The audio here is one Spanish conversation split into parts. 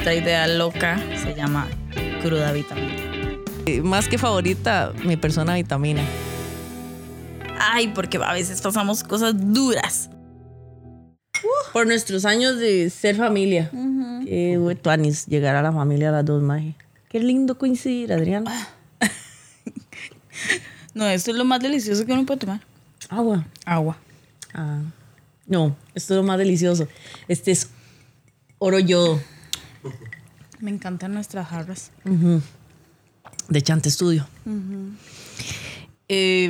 nuestra idea loca se llama cruda vitamina. Más que favorita, mi persona vitamina. Ay, porque a veces pasamos cosas duras. Por nuestros años de ser familia. Qué tuanis llegar a la familia a las dos, maje. Qué lindo coincidir, Adriana. No, esto es lo más delicioso que uno puede tomar. Agua. Agua. Ah. No, esto es lo más delicioso. Este es oro yodo Me encantan nuestras jarras. de Chante Estudio. Eh,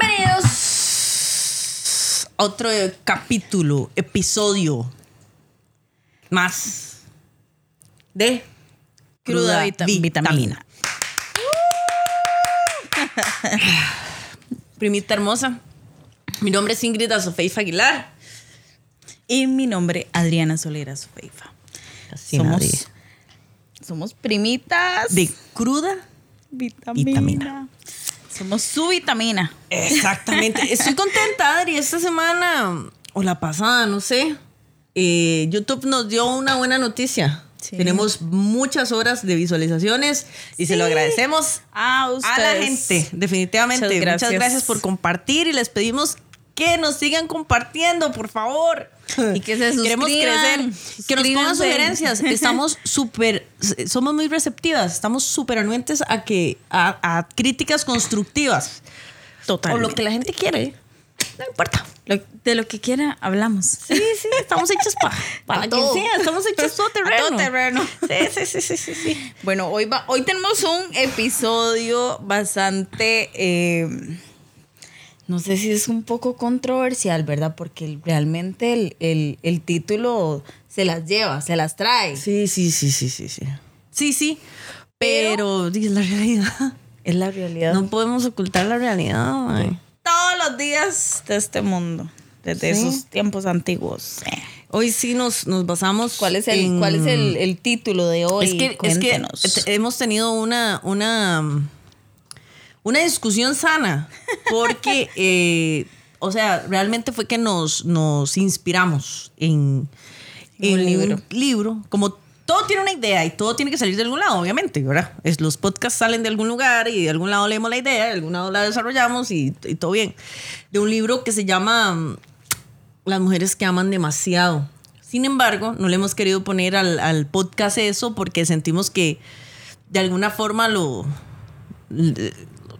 bienvenidos a otro capítulo, episodio más de Cruda, vita- vitamina. Primita hermosa. Mi nombre es Ingrid Azofeifa Aguilar. Y mi nombre, Adriana Solera Sofeifa. Casi somos, nadie. somos primitas. de cruda vitamina. vitamina. Somos su vitamina. Exactamente. Estoy contenta, Adri. Esta semana, o la pasada, no sé. eh, YouTube nos dio una buena noticia. Sí. Tenemos muchas horas de visualizaciones y se lo agradecemos a la gente. Definitivamente. Muchas Muchas gracias. gracias. por compartir y les pedimos que nos sigan compartiendo, por favor. Y que se Queremos suscriban. crecer. Que nos pongan sugerencias. Estamos súper, somos muy receptivas. Estamos súper anuentes a que, a, a críticas constructivas. Total. O lo que la gente quiere. No importa. Lo- de lo que quiera, hablamos. Sí, sí, estamos hechos pa- para todo. sea. Estamos hechos todo terreno. Todo terreno. Sí, sí, sí, sí, sí, sí. Bueno, hoy, va, hoy tenemos un episodio bastante, eh, no sé si es un poco controversial, ¿verdad? Porque realmente el, el- el título se las lleva, se las trae. Sí, sí, sí, sí, sí, sí. Sí, sí. Pero, es la realidad. Es la realidad. No podemos ocultar la realidad. Todos los días de este mundo, desde Sí. esos tiempos antiguos. Hoy sí nos, nos basamos. ¿Cuál es el, en- cuál es el, el título de hoy? Es que, es hemos tenido una, una, una discusión sana, porque, eh, o sea, realmente fue que nos, nos inspiramos en, En un libro. un libro. Como todo tiene una idea y todo tiene que salir de algún lado, obviamente, ¿verdad? Es, los podcasts salen de algún lugar y de algún lado leemos la idea, de algún lado la desarrollamos y, y todo bien. De un libro que se llama mm, Las mujeres que aman demasiado. Sin embargo, no le hemos querido poner al, al podcast eso porque sentimos que de alguna forma lo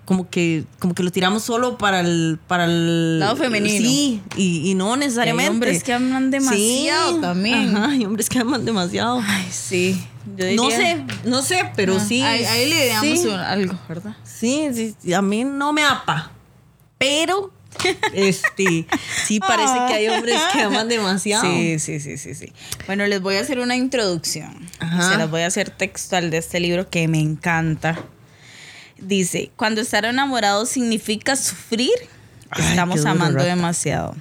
como que como que lo tiramos solo para el para el Lado femenino. sí y, y no necesariamente hombres que aman demasiado también. Ajá, hay hombres que aman demasiado Ay, sí. Yo no sé no sé pero Ah, sí Ahí, ahí le damos sí, algo, ¿verdad? sí, sí, sí, a mí no me apa pero este sí parece que hay hombres que aman demasiado Sí, sí, sí, sí, sí. Bueno, les voy a hacer una introducción. Ajá. Se las voy a hacer textual de este libro que me encanta. Dice, cuando estar enamorado significa sufrir, Ay, estamos amando rata. demasiado.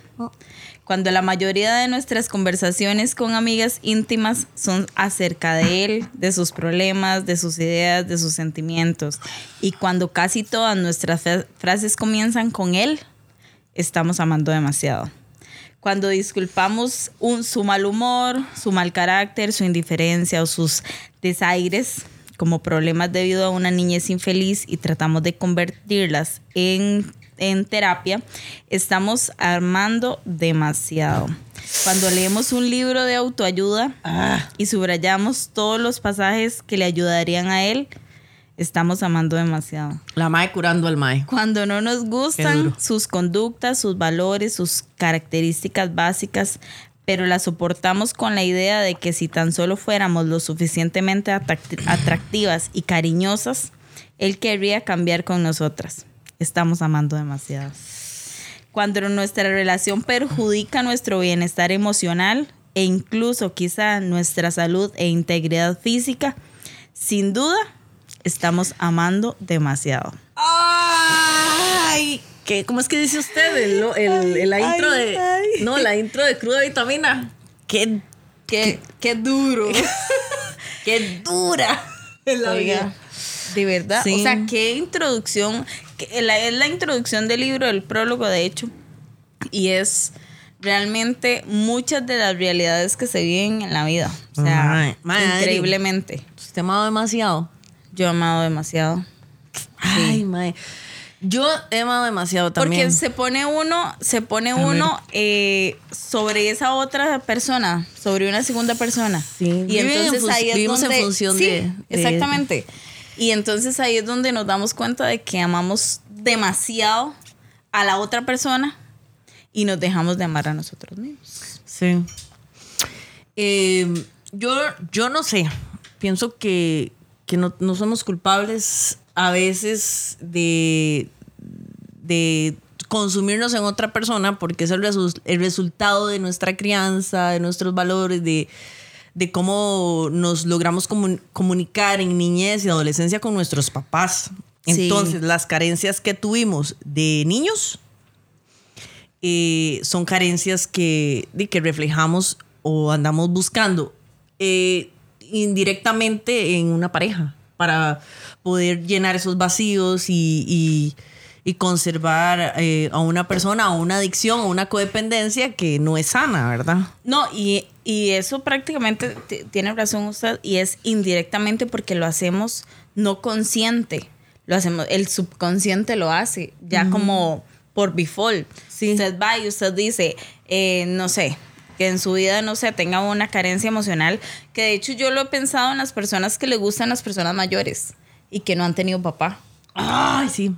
Cuando la mayoría de nuestras conversaciones con amigas íntimas son acerca de él, de sus problemas, de sus ideas, de sus sentimientos. Y cuando casi todas nuestras fra- frases comienzan con él, estamos amando demasiado. Cuando disculpamos un, su mal humor, su mal carácter, su indiferencia o sus desaires como problemas debido a una niñez infeliz y tratamos de convertirlas en, en terapia, estamos amando demasiado. Cuando leemos un libro de autoayuda Ah. y subrayamos todos los pasajes que le ayudarían a él, estamos amando demasiado. la mae curando al mae Cuando no nos gustan sus conductas, sus valores, sus características básicas, pero las soportamos con la idea de que si tan solo fuéramos lo suficientemente atracti- atractivas y cariñosas, él querría cambiar con nosotras. Estamos amando demasiado. Cuando nuestra relación perjudica nuestro bienestar emocional e incluso quizá nuestra salud e integridad física, sin duda estamos amando demasiado. Ay, ¿qué? ¿cómo es que dice usted? El, el- el- la intro ay, de. ay. No, la intro de cruda vitamina. Qué, Qué, qué duro. qué dura. la Oiga, vida. de verdad. Sí. O sea, qué introducción. que la- es la introducción del libro, el prólogo, de hecho. Y es realmente muchas de las realidades que se viven en la vida. O sea, Adri. increíblemente. Usted amado demasiado. Yo he amado demasiado. Ay, mae. Yo he amado demasiado también. Porque se pone uno, se pone uno eh, sobre esa otra persona, sobre una segunda persona. Sí. Y Viven en entonces ahí es vivimos en donde, función Sí, de- de- exactamente. Y entonces ahí es donde nos damos cuenta de que amamos demasiado a la otra persona y nos dejamos de amar a nosotros mismos. Sí. Eh, yo, yo no sé. Pienso que, que no, no somos culpables a veces de, de consumirnos en otra persona porque es el, resu- el resultado de nuestra crianza, de nuestros valores, de, de cómo nos logramos comun- comunicar en niñez y adolescencia con nuestros papás. Sí. Entonces, las carencias que tuvimos de niños eh, son carencias que, de que reflejamos o andamos buscando eh, indirectamente en una pareja para poder llenar esos vacíos y, y- y conservar eh, a una persona o una adicción o una codependencia que no es sana, ¿verdad? No, y, y eso prácticamente tiene razón usted, y es indirectamente porque lo hacemos no consciente. Lo hacemos, el subconsciente lo hace, ya como por default. Sí. Usted va y usted dice, eh, no sé, que en su vida, no sé, tenga una carencia emocional, que de hecho yo lo he pensado en las personas que le gustan las personas mayores y que no han tenido papá. Ay, sí.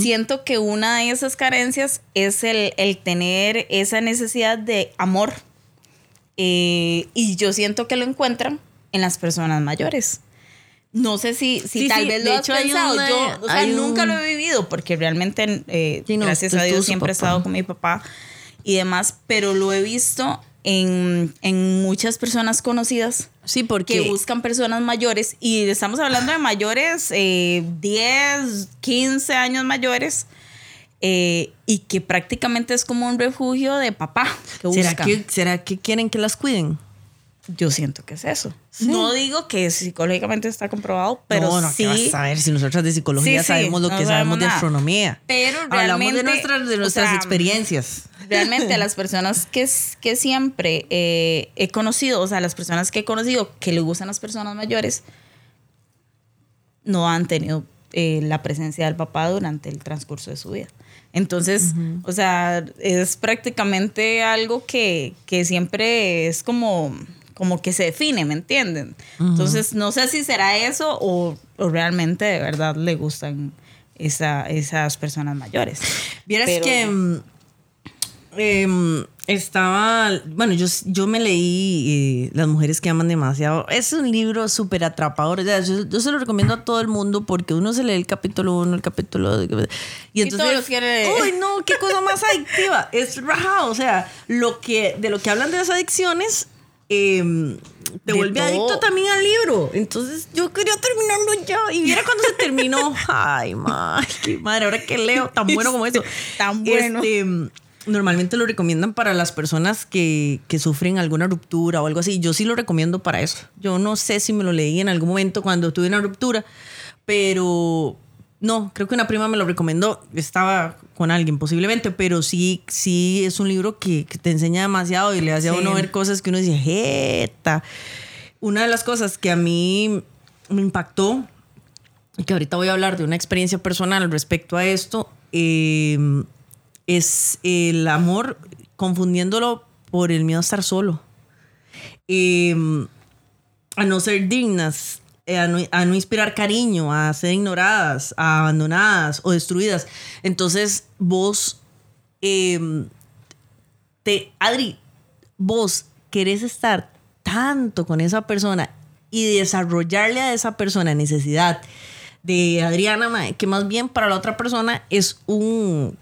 Siento que una de esas carencias es el, el tener esa necesidad de amor. Eh, y yo siento que lo encuentran en las personas mayores. No sé si, si Sí, tal sí, vez lo has hecho pensado. una- yo, o sea, hay un- nunca lo he vivido porque realmente, eh, Sí, no, gracias tú- a Dios, siempre he estado con mi papá y demás, pero lo he visto en, en muchas personas conocidas Sí, porque que buscan personas mayores y estamos hablando de mayores eh, 10, 15 años mayores eh, y que prácticamente es como un refugio de papá que ¿será que, ¿será que quieren que las cuiden? Yo siento que es eso. Sí. No digo que psicológicamente está comprobado, pero no, no, ¿qué sí. vas a ver si nosotras de psicología Sí, sí, sabemos lo no que sabemos de astronomía. Pero Hablamos de realmente, nuestras, de o nuestras sea, experiencias. Realmente a las personas que, que siempre eh, he conocido, o sea, las personas que he conocido que le gustan las personas mayores, no han tenido eh, la presencia del papá durante el transcurso de su vida. Entonces, o sea, es prácticamente algo que, que siempre es como, como que se define, ¿me entienden? Entonces, no sé si será eso o, o realmente de verdad le gustan esa, esas personas mayores. Vieras Pero- que mm, em, estaba, bueno, yo, yo me leí eh, Las mujeres que aman demasiado. Es un libro súper atrapador. o sea, yo, yo se lo recomiendo a todo el mundo porque uno se lee el capítulo 1, el capítulo 2. Y entonces, todos los quiere- uy, no, qué cosa más adictiva. Es rajado. O sea, lo que, de lo que hablan de las adicciones. Em, te todo. adicto también al libro. Entonces yo quería terminarlo ya. Y viera cuando se terminó. Ay, madre, qué madre, ahora que leo tan bueno como eso. Tan bueno. Este, normalmente lo recomiendan para las personas que, que sufren alguna ruptura o algo así. Yo sí lo recomiendo para eso. Yo no sé si me lo leí en algún momento cuando tuve una ruptura, pero no, creo que una prima me lo recomendó. Estaba con alguien posiblemente, pero sí, sí es un libro que, que te enseña demasiado y le hace a uno ver cosas que uno dice, jeta. Una de las cosas que a mí me impactó y que ahorita voy a hablar de una experiencia personal respecto a esto, eh, es el amor confundiéndolo por el miedo a estar solo. Eh, a no ser dignas, a, no, a no inspirar cariño, a ser ignoradas, a abandonadas o destruidas. Entonces vos, eh, te, Adri, vos querés estar tanto con esa persona y desarrollarle a esa persona necesidad de Adriana, que más bien para la otra persona es un,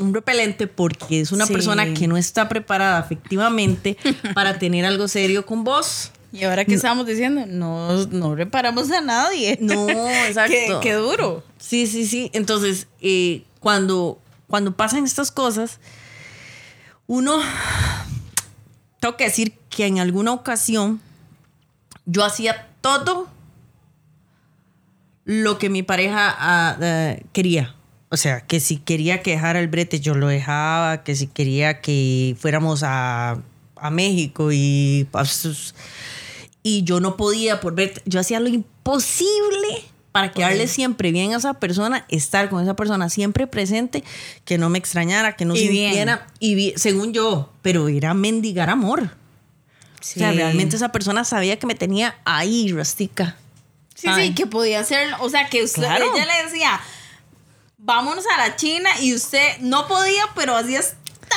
un repelente porque es una Sí. persona que no está preparada afectivamente para tener algo serio con vos. Y ahora que estamos diciendo, no, no reparamos a nadie. No, exacto. qué, qué duro. Sí, sí, sí. Entonces, eh, cuando, cuando pasan estas cosas, uno, tengo que decir que en alguna ocasión yo hacía todo lo que mi pareja ah, eh, quería. O sea, que si quería que dejara el brete, yo lo dejaba, que si quería que fuéramos a, a México y, pues, y yo no podía por ver, yo hacía lo imposible para quedarle siempre bien a esa persona, estar con esa persona siempre presente, que no me extrañara, que no Y bien. sintiera, y bi- según yo, pero era mendigar amor. O sea, Sí. realmente esa persona sabía que me tenía ahí, rustica. Sí, Ay. sí, que podía ser, o sea, que usted, Claro. ella le decía, vámonos a la China y usted no podía, pero hacía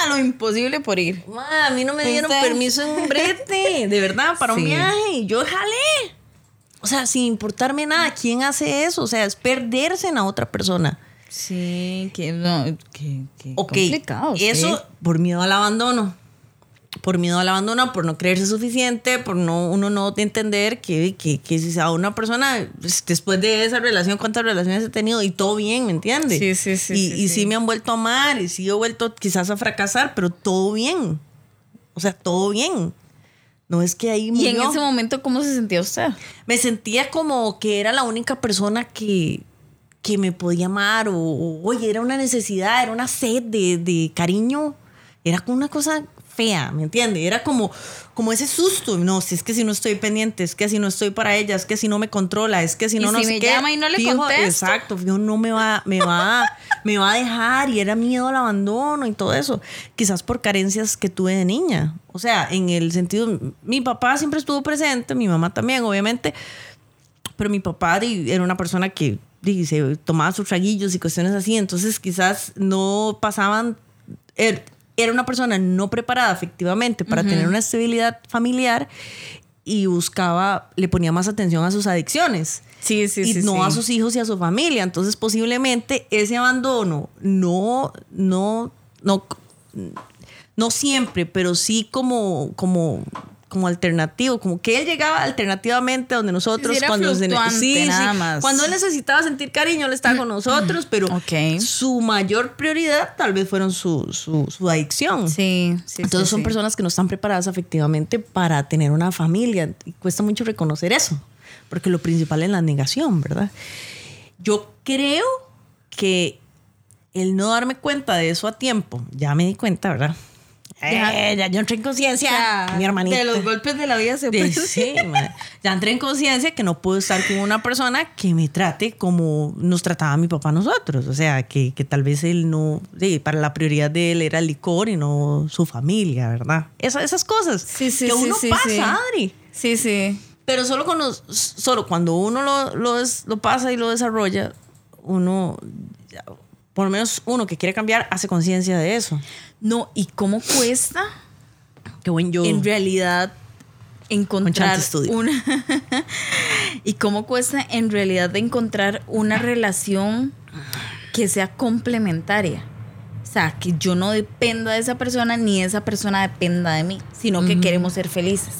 lo imposible por ir. Ma, a mí no me dieron permiso en un brete, de verdad, para un viaje. Yo jalé. O sea, sin importarme nada, ¿quién hace eso? O sea, es perderse en la otra persona. Sí, que no, que, que Ok, complicado. sí. eso por miedo al abandono. Por miedo al abandono, por no creerse suficiente, por no uno no entender que, que, que si a una persona, pues, después de esa relación, cuántas relaciones he tenido y todo bien, ¿me entiendes? Sí, sí, sí, Y, sí, y sí. sí me han vuelto a amar y sí he vuelto quizás a fracasar, pero todo bien. O sea, todo bien. No es que ahí Y en murió. ese momento, ¿cómo se sentía usted? me sentía como que era la única persona que, que me podía amar o, o, oye, era una necesidad, era una sed de, de cariño, era como una cosa fea, ¿me entiendes? Era como, como ese susto, no, si es que si no estoy pendiente, es que si no estoy para ella, es que si no me controla, es que si no, no si me qué, llama y no le fijo, contesto. Exacto, fijo, no me va, me va, me va a dejar y era miedo al abandono y todo eso, quizás por carencias que tuve de niña, o sea, en el sentido, mi papá siempre estuvo presente, mi mamá también, obviamente, pero mi papá era una persona que se tomaba sus traguillos y cuestiones así, entonces quizás no pasaban, er- era una persona no preparada efectivamente para tener una estabilidad familiar y buscaba, le ponía más atención a sus adicciones Sí, sí, y sí. no a sus hijos y a su familia. Entonces, posiblemente ese abandono no, no, no, no siempre, pero sí como, como, como alternativo, como que él llegaba alternativamente donde nosotros Sí, cuando se- fluctuante, nada más. cuando él necesitaba sentir cariño, él estaba con nosotros, pero su mayor prioridad tal vez fueron su, su, su adicción. Sí, sí. Entonces sí, son sí. personas que no están preparadas efectivamente para tener una familia y cuesta mucho reconocer eso, porque lo principal es la negación, ¿verdad? Yo creo que el no darme cuenta de eso a tiempo, ya me di cuenta, ¿verdad? Ya. Eh, ya yo entré en conciencia, O sea, mi hermanita. De los golpes de la vida se aprende. sí, ya entré en conciencia que no puedo estar con una persona que me trate como nos trataba mi papá a nosotros. O sea, que, que tal vez él no, sí, para la prioridad de él era el licor y no su familia, ¿verdad? Esa- esas cosas Sí, sí, que sí, uno sí, pasa, sí. Adri. Sí, sí. Pero solo cuando, solo cuando uno lo, lo, des- lo pasa y lo desarrolla, uno, ya, por lo menos uno que quiere cambiar, hace conciencia de eso. No, ¿y cómo cuesta Qué buen yo. en realidad encontrar estudio. una y cómo cuesta en realidad encontrar una relación que sea complementaria. O sea, que yo no dependa de esa persona ni esa persona dependa de mí, sino que queremos ser felices.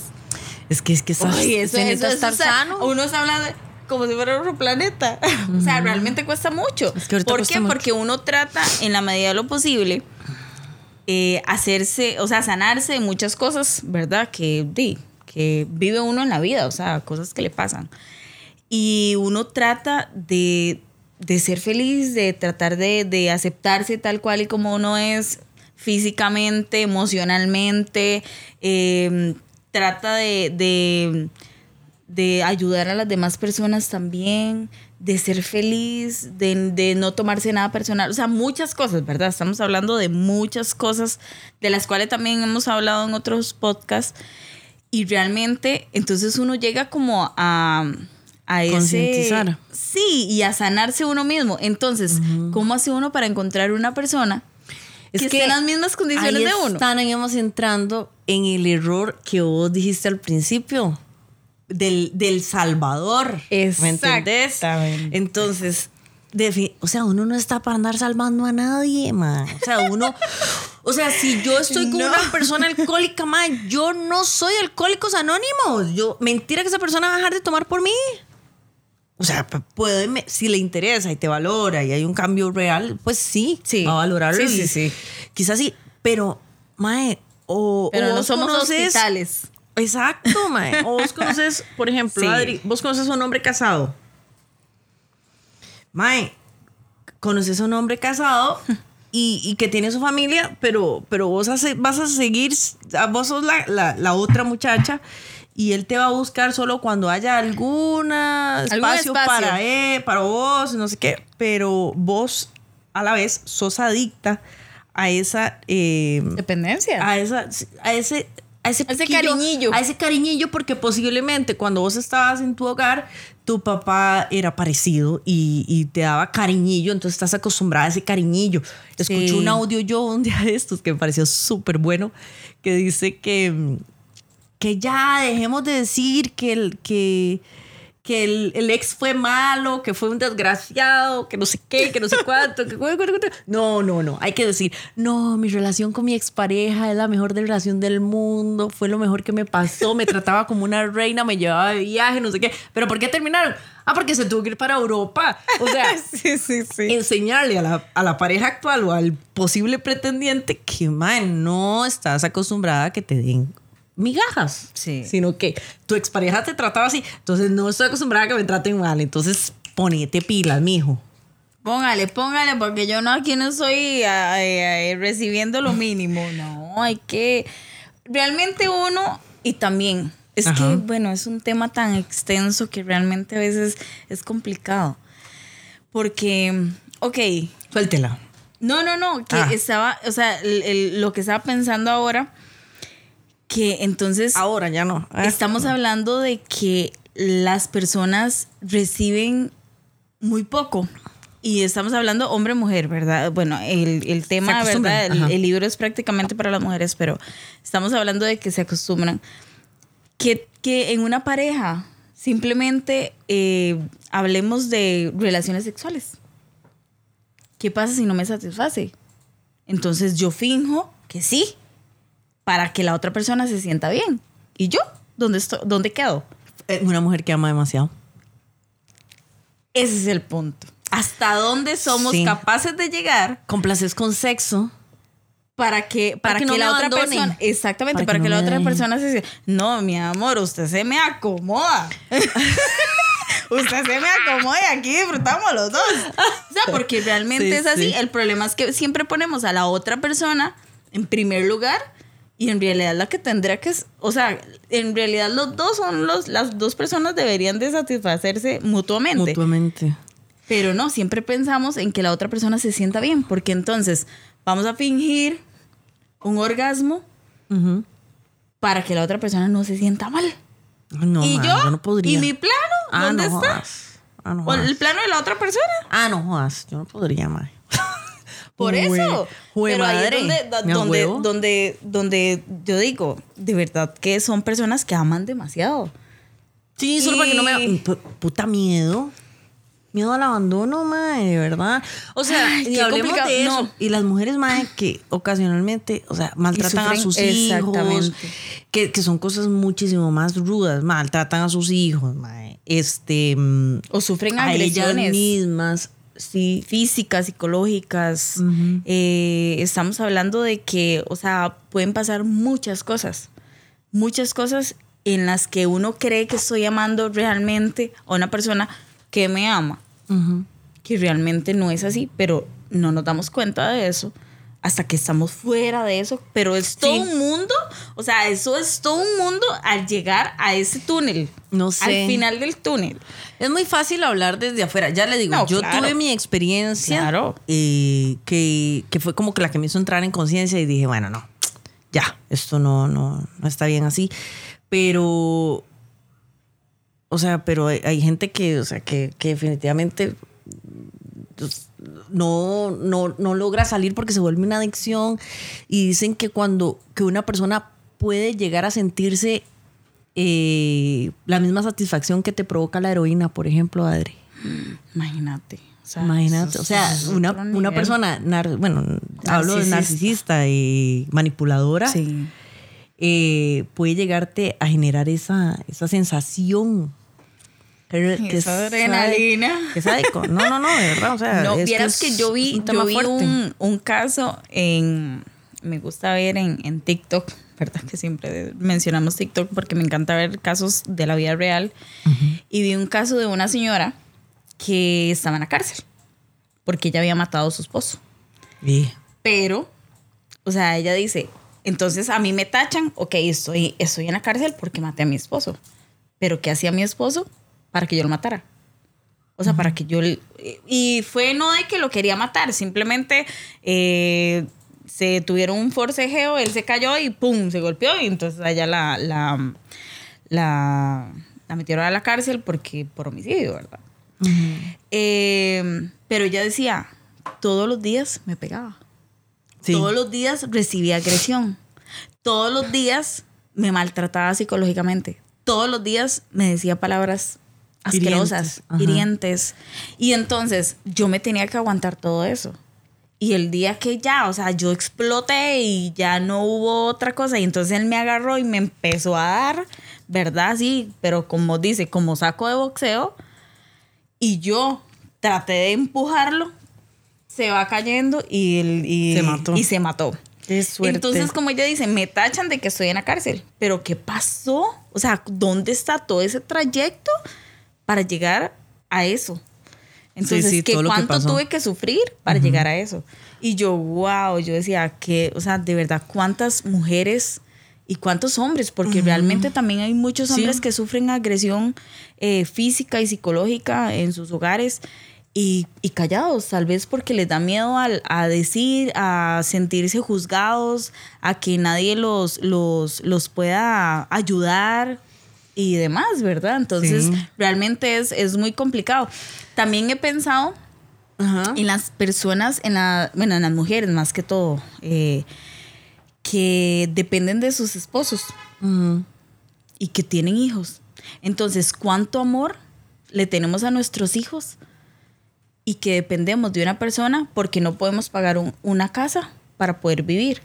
Es que es que estás, Ay, eso, se eso, eso, estar o sea, sano. Uno está hablando de- como si fuera otro planeta. O sea, realmente cuesta mucho. Es que ¿Por cuesta qué? mucho. Porque uno trata, en la medida de lo posible, eh, hacerse, o sea, sanarse de muchas cosas, ¿verdad? Que, di, que vive uno en la vida, o sea, cosas que le pasan. Y uno trata de, de ser feliz, de tratar de, de aceptarse tal cual y como uno es físicamente, emocionalmente, eh, trata de, de, de ayudar a las demás personas también, de ser feliz, de, de no tomarse nada personal, o sea, muchas cosas, ¿verdad? Estamos hablando de muchas cosas de las cuales también hemos hablado en otros podcasts y realmente entonces uno llega como a, a ese... Concientizar. Sí, y a sanarse uno mismo. Entonces, ¿cómo hace uno para encontrar una persona que, esté en las mismas condiciones ahí de uno? Estamos entrando en el error que vos dijiste al principio del, del Salvador. ¿Me entendés? Exactamente. Entonces, o sea, uno no está para andar salvando a nadie, man. O sea, uno. O sea, si yo estoy con No. una persona alcohólica, man, yo no soy alcohólicos anónimos. Yo, mentira que esa persona va a dejar de tomar por mí. O sea, puede, si le interesa y te valora y hay un cambio real, pues sí, Sí. va a valorarlo. Sí, sí, sí. Quizás sí, pero, mae, o. Pero o no somos hospitales. Exacto, mae. O vos conoces, por ejemplo, Sí. Adri, vos conoces a un hombre casado. Mae, conoces a un hombre casado y, y que tiene su familia, pero, pero vos hace- vas a seguir, vos sos la, la- la otra muchacha y él te va a buscar solo cuando haya alguna espacio. para él, para vos, no sé qué, pero vos a la vez sos adicta a esa... eh, Dependencia. a esa a ese a ese, Ese piquillo, cariñillo. a ese cariñillo porque posiblemente cuando vos estabas en tu hogar tu papá era parecido y, y te daba cariñillo entonces estás acostumbrada a ese cariñillo escuché un audio yo un día de estos que me pareció súper bueno que dice que que ya dejemos de decir que el que que el, el ex fue malo, que fue un desgraciado, que no sé qué, que no sé cuánto, que. No, no, no. Hay que decir, no, mi relación con mi expareja es la mejor de relación del mundo, fue lo mejor que me pasó, me trataba como una reina, me llevaba de viaje, no sé qué. ¿Pero por qué terminaron? Ah, porque se tuvo que ir para Europa. O sea, sí, sí, sí. enseñarle a la, a la pareja actual o al posible pretendiente que, man, no estás acostumbrada a que te den migajas. Sí. Sino que tu expareja te trataba así. Entonces no estoy acostumbrada a que me traten mal. Entonces ponete pilas, mijo. Póngale, póngale, porque yo no aquí no ay, ay, recibiendo lo mínimo. No, hay que. Realmente uno, y también, es Ajá. que, bueno, es un tema tan extenso que realmente a veces es complicado. Porque, ok, Suéltela. no, no, no, que Ah. estaba, o sea, el- el- lo que estaba pensando ahora, que entonces Ahora ya no. Ah. estamos hablando de que las personas reciben muy poco. Y estamos hablando hombre-mujer, ¿verdad? Bueno, el, el tema, ¿verdad? El, el libro es prácticamente para las mujeres, pero estamos hablando de que se acostumbran. Que, que en una pareja simplemente eh, hablemos de relaciones sexuales. ¿Qué pasa si no me satisface? Entonces yo finjo que sí, para que la otra persona se sienta bien. ¿Y yo? ¿Dónde, estoy, ¿Dónde quedo? Una mujer que ama demasiado. Ese es el punto. ¿Hasta dónde somos Sí. capaces de llegar Complaces con sexo. para que, para Para que que, no la otra persona, exactamente, Para para, que que, no la otra persona se diga, no, mi amor, usted se me acomoda. usted se me acomoda y aquí disfrutamos los dos. O sea, porque realmente Sí, es así. sí. El problema es que siempre ponemos a la otra persona en primer lugar y en realidad la que tendrá que, o sea, en realidad los dos son los, las dos personas deberían de satisfacerse mutuamente. Mutuamente. Pero no, siempre pensamos en que la otra persona se sienta bien, porque entonces vamos a fingir un orgasmo para que la otra persona no se sienta mal. No, y man, yo, no podría. ¿y mi plano? Ah, ¿Dónde no está? Ah, no ¿O el plano de la otra persona? Ah, no jodas. Yo no podría, más. Por Jue- eso. jue Pero ahí es madre. donde, donde, donde, donde yo digo, de verdad que son personas que aman demasiado. Sí, solo para que no me... Puta miedo. Miedo al abandono, mae, de verdad. O sea, Ay, y qué hablemos complicado. de eso. No. Y las mujeres, mae, que ocasionalmente, o sea, maltratan a sus hijos. exactamente. Que, que son cosas muchísimo más rudas. Maltratan a sus hijos, mae. Este... mm, O sufren A ellas agresiones. mismas. Sí. físicas, psicológicas. Eh, estamos hablando de que, o sea, pueden pasar muchas cosas. Muchas cosas en las que uno cree que estoy amando realmente a una persona que me ama. Que realmente no es así, pero no nos damos cuenta de eso hasta que estamos fuera de eso. Pero es todo Sí. un mundo, o sea, eso es todo un mundo al llegar a ese túnel. No sé. Al final del túnel. Es muy fácil hablar desde afuera. Ya le digo, No, yo claro. tuve mi experiencia Claro. eh, que, que fue como que la que me hizo entrar en conciencia y dije, bueno, no, ya, esto no, no, no está bien así. Pero, o sea, pero hay, hay gente que, o sea, que, que definitivamente pues, no, no, no logra salir porque se vuelve una adicción y dicen que cuando que una persona puede llegar a sentirse eh, la misma satisfacción que te provoca la heroína, por ejemplo, Adri. Imagínate. O sea, Imagínate, o sea, una, una persona, nar- bueno, hablo de Narcisista. narcisista y manipuladora, Sí. eh, puede llegarte a generar esa, esa sensación. Que, que Esa es- adrenalina. Que es sádico. No, no, no, de verdad. O sea, No, vieras que, es yo vi, un yo vi un, un caso en. Me gusta ver en, en TikTok, ¿verdad? Que siempre mencionamos TikTok porque me encanta ver casos de la vida real. Y vi un caso de una señora que estaba en la cárcel. porque ella había matado a su esposo. Y Pero, o sea, ella dice, entonces a mí me tachan, ok, estoy, estoy en la cárcel porque maté a mi esposo. Pero ¿qué hacía mi esposo para que yo lo matara? O sea, para que yo... Y fue no de que lo quería matar, simplemente eh, se tuvieron un forcejeo, él se cayó y ¡pum! se golpeó y entonces allá la, la, la, la metieron a la cárcel porque por homicidio, ¿verdad? Eh, pero ella decía, todos los días me pegaba. Sí. Todos los días recibía agresión. Todos los días me maltrataba psicológicamente. Todos los días me decía palabras asquerosas, Hirientes. Y entonces yo me tenía que aguantar todo eso. Y el día que ya, o sea, yo exploté y ya no hubo otra cosa, y entonces él me agarró y me empezó a dar, ¿verdad? Sí, pero como dice, como saco de boxeo, y yo traté de empujarlo, se va cayendo y, el- y- Se mató. Y se mató. Qué suerte. Entonces, como ella dice, me tachan de que estoy en la cárcel. Pero ¿qué pasó? O sea, ¿dónde está todo ese trayecto para llegar a eso? Entonces, sí, ¿qué todo lo que cuánto tuve que sufrir para llegar a eso? Y yo, wow, yo decía que, o sea, de verdad, cuántas mujeres y cuántos hombres, porque realmente también hay muchos Sí. hombres que sufren agresión eh, física y psicológica en sus hogares y, y callados, tal vez porque les da miedo al- a decir, a sentirse juzgados, a que nadie los, los, los pueda ayudar y demás, ¿verdad? Entonces, Sí. realmente es, es muy complicado. También he pensado Ajá. en las personas, en la, bueno, en las mujeres más que todo, eh, que dependen de sus esposos Ujú. y que tienen hijos. Entonces, ¿cuánto amor le tenemos a nuestros hijos? Y que dependemos de una persona porque no podemos pagar un- una casa para poder vivir.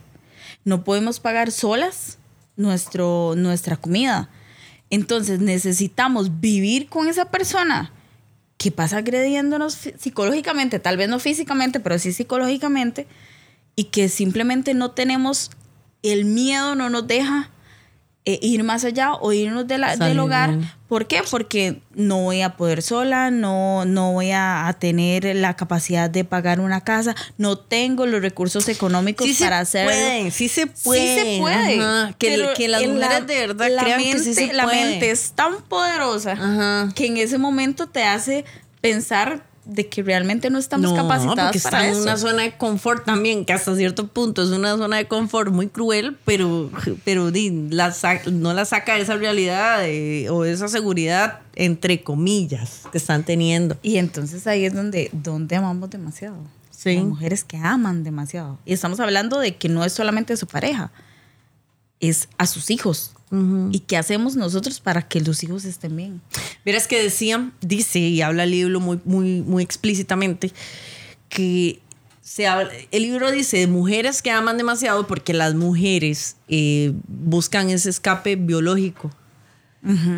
No podemos pagar solas nuestro, nuestra comida. Entonces necesitamos vivir con esa persona que pasa agrediéndonos psicológicamente, tal vez no físicamente, pero sí psicológicamente, y que simplemente no tenemos, el miedo no nos deja eh, ir más allá o irnos de la- del hogar. ¿Por qué? Porque no voy a poder sola, no, no voy a, a tener la capacidad de pagar una casa, no tengo los recursos económicos Sí para hacerlo. pueden, sí se puede. Sí se puede. Ajá. Que, pero que las mujeres la- de verdad la crean que mente, sí se La puede. mente es tan poderosa Ajá. que en ese momento te hace pensar de que realmente no estamos no, capacitados porque para está en eso. una zona de confort también, que hasta cierto punto es una zona de confort muy cruel, pero, pero la no la saca de esa realidad eh, o de esa seguridad, entre comillas, que están teniendo. Y entonces ahí es donde, donde amamos demasiado. Sí. Las mujeres que aman demasiado. Y estamos hablando de que no es solamente su pareja, es a sus hijos. ¿Y qué hacemos nosotros para que los hijos estén bien? Verás que decía, dice y habla el libro muy, muy, muy explícitamente que se habla- el libro dice de mujeres que aman demasiado porque las mujeres eh, buscan ese escape biológico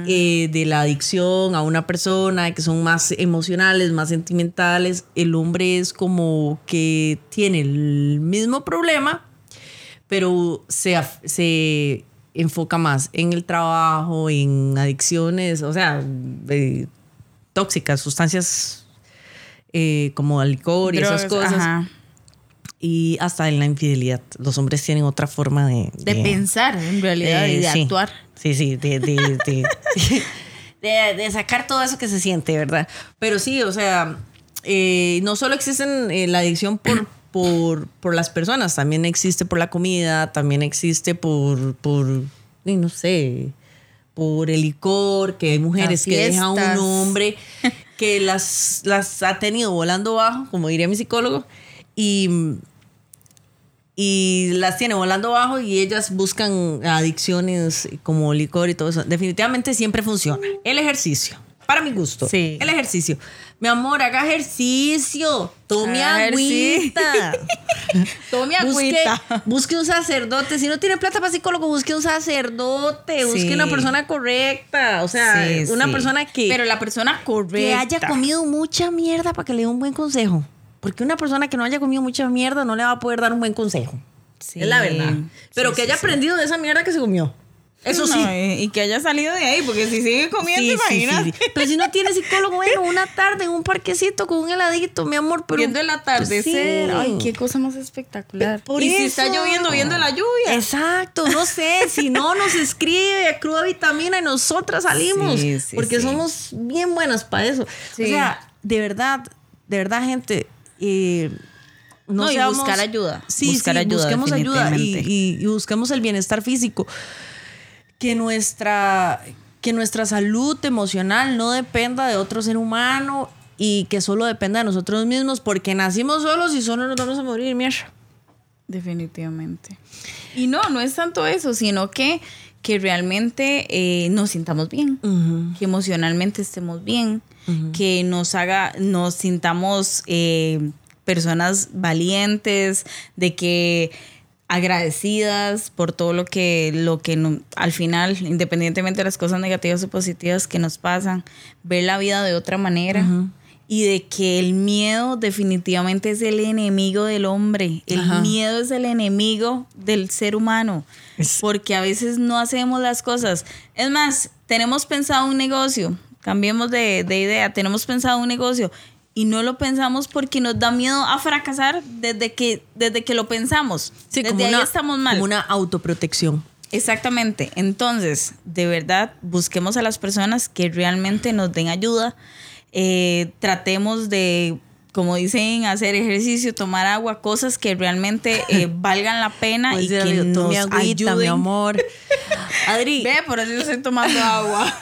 eh, de la adicción a una persona, que son más emocionales, más sentimentales. El hombre es como que tiene el mismo problema, pero se, se enfoca más en el trabajo, en adicciones, o sea, eh, tóxicas, sustancias eh, como licor y esas cosas. ajá. Y hasta en la infidelidad. Los hombres tienen otra forma de... De pensar, en realidad, y eh, de sí. actuar. Sí, sí, de, de, de, de- de sacar todo eso que se siente, ¿verdad? Pero sí, o sea, eh, no solo existen eh, la adicción por, por, por las personas, también existe por la comida, también existe por, por no sé, por el licor, que hay mujeres que dejan a un hombre que las, las ha tenido volando bajo, como diría mi psicólogo, y y las tiene volando bajo y ellas buscan adicciones como licor y todo eso. Definitivamente siempre funciona. El ejercicio, para mi gusto. Sí. El ejercicio. Mi amor, haga ejercicio. Tome Haga agüita. Tome Busque, agüita. busque un sacerdote. Si no tiene plata para psicólogo, busque un sacerdote. Busque Sí. una persona correcta. O sea, Sí, una sí. persona que, Pero la persona que correcta. haya comido mucha mierda para que le dé un buen consejo. Porque una persona que no haya comido mucha mierda no le va a poder dar un buen consejo. Sí. Es la verdad. Pero que haya aprendido de esa mierda que se comió. Eso sí. No, y, y que haya salido de ahí, porque si sigue comiendo, Sí. Pero si no tiene psicólogo, bueno, una tarde en un parquecito con un heladito, mi amor. Pero, viendo el atardecer. Sí. Ay, qué cosa más espectacular. Por y si está lloviendo, viendo la lluvia. Exacto, no sé, si no nos escribe a Cruda Vitamina y nosotras salimos, Sí, sí, porque somos bien buenas para eso. O sea, de verdad, de verdad, gente, eh, no, No, y seamos- buscar ayuda, Sí, buscar sí, ayuda, busquemos ayuda y, y- y busquemos el bienestar físico. Que nuestra, que nuestra salud emocional no dependa de otro ser humano y que solo dependa de nosotros mismos, porque nacimos solos y solo nos vamos a morir, mierda. Definitivamente. Y no, no es tanto eso, sino que, que realmente eh, nos sintamos bien, que emocionalmente estemos bien, que nos haga, nos sintamos eh, personas valientes, de que agradecidas por todo lo que, lo que no- al final, independientemente de las cosas negativas o positivas que nos pasan, ver la vida de otra manera. Y de que el miedo definitivamente es el enemigo del hombre. El Ajá. miedo es el enemigo del ser humano. Es- Porque a veces no hacemos las cosas. Es más, tenemos pensado un negocio. Cambiemos de, de idea. Tenemos pensado un negocio. Y no lo pensamos porque nos da miedo a fracasar desde que, desde que lo pensamos. Sí, desde como ahí una, estamos mal. como una autoprotección. Exactamente. Entonces, de verdad, busquemos a las personas que realmente nos den ayuda. Eh, tratemos de, como dicen, hacer ejercicio, tomar agua, cosas que realmente eh, valgan la pena Como y que David, nos tome agüita, mi ayuden. amor. Adri, Ve, por eso yo estoy tomando agua.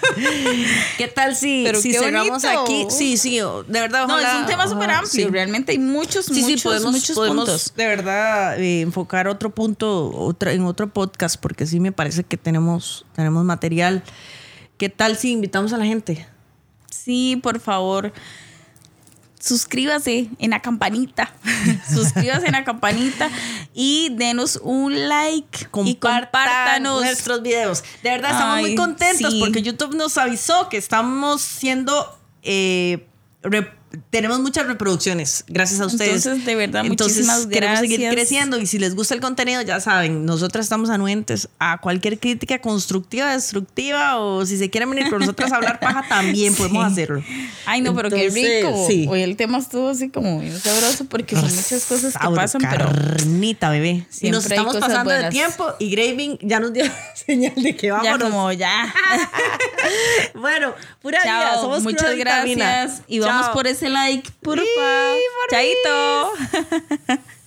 ¿qué tal si, Pero si cerramos bonito. aquí? Sí, sí, de verdad. no, es un tema súper amplio. sí. Realmente hay muchos, Sí, muchos, sí, podemos, muchos podemos puntos. de verdad eh, enfocar otro punto otra, en otro podcast porque sí me parece que tenemos, tenemos material. ¿Qué tal si invitamos a la gente? Sí, por favor. Suscríbase en la campanita. Suscríbase en la campanita y denos un like. y Compartan compártanos. nuestros videos. De verdad, estamos Ay, muy contentos sí. porque YouTube nos avisó que estamos siendo. eh, tenemos muchas reproducciones gracias a ustedes. Entonces, de verdad, Entonces, muchísimas queremos seguir gracias. creciendo y si les gusta el contenido, ya saben, nosotras estamos anuentes a cualquier crítica constructiva, destructiva o si se quieren venir con nosotras a hablar paja, también podemos Sí. hacerlo. Ay, no, pero qué Entonces, rico. sí. Hoy el tema estuvo así como bien sabroso porque son muchas cosas que Sabro, pasan, pero Carnita, bebé. Y nos estamos pasando de buenas. tiempo y Graving ya nos dio señal de que vamos. ya como ya. Bueno, pura vida. Chao. Somos Muchas gracias. Y vamos Chao. por ese like, porfa. Sí. Chaito.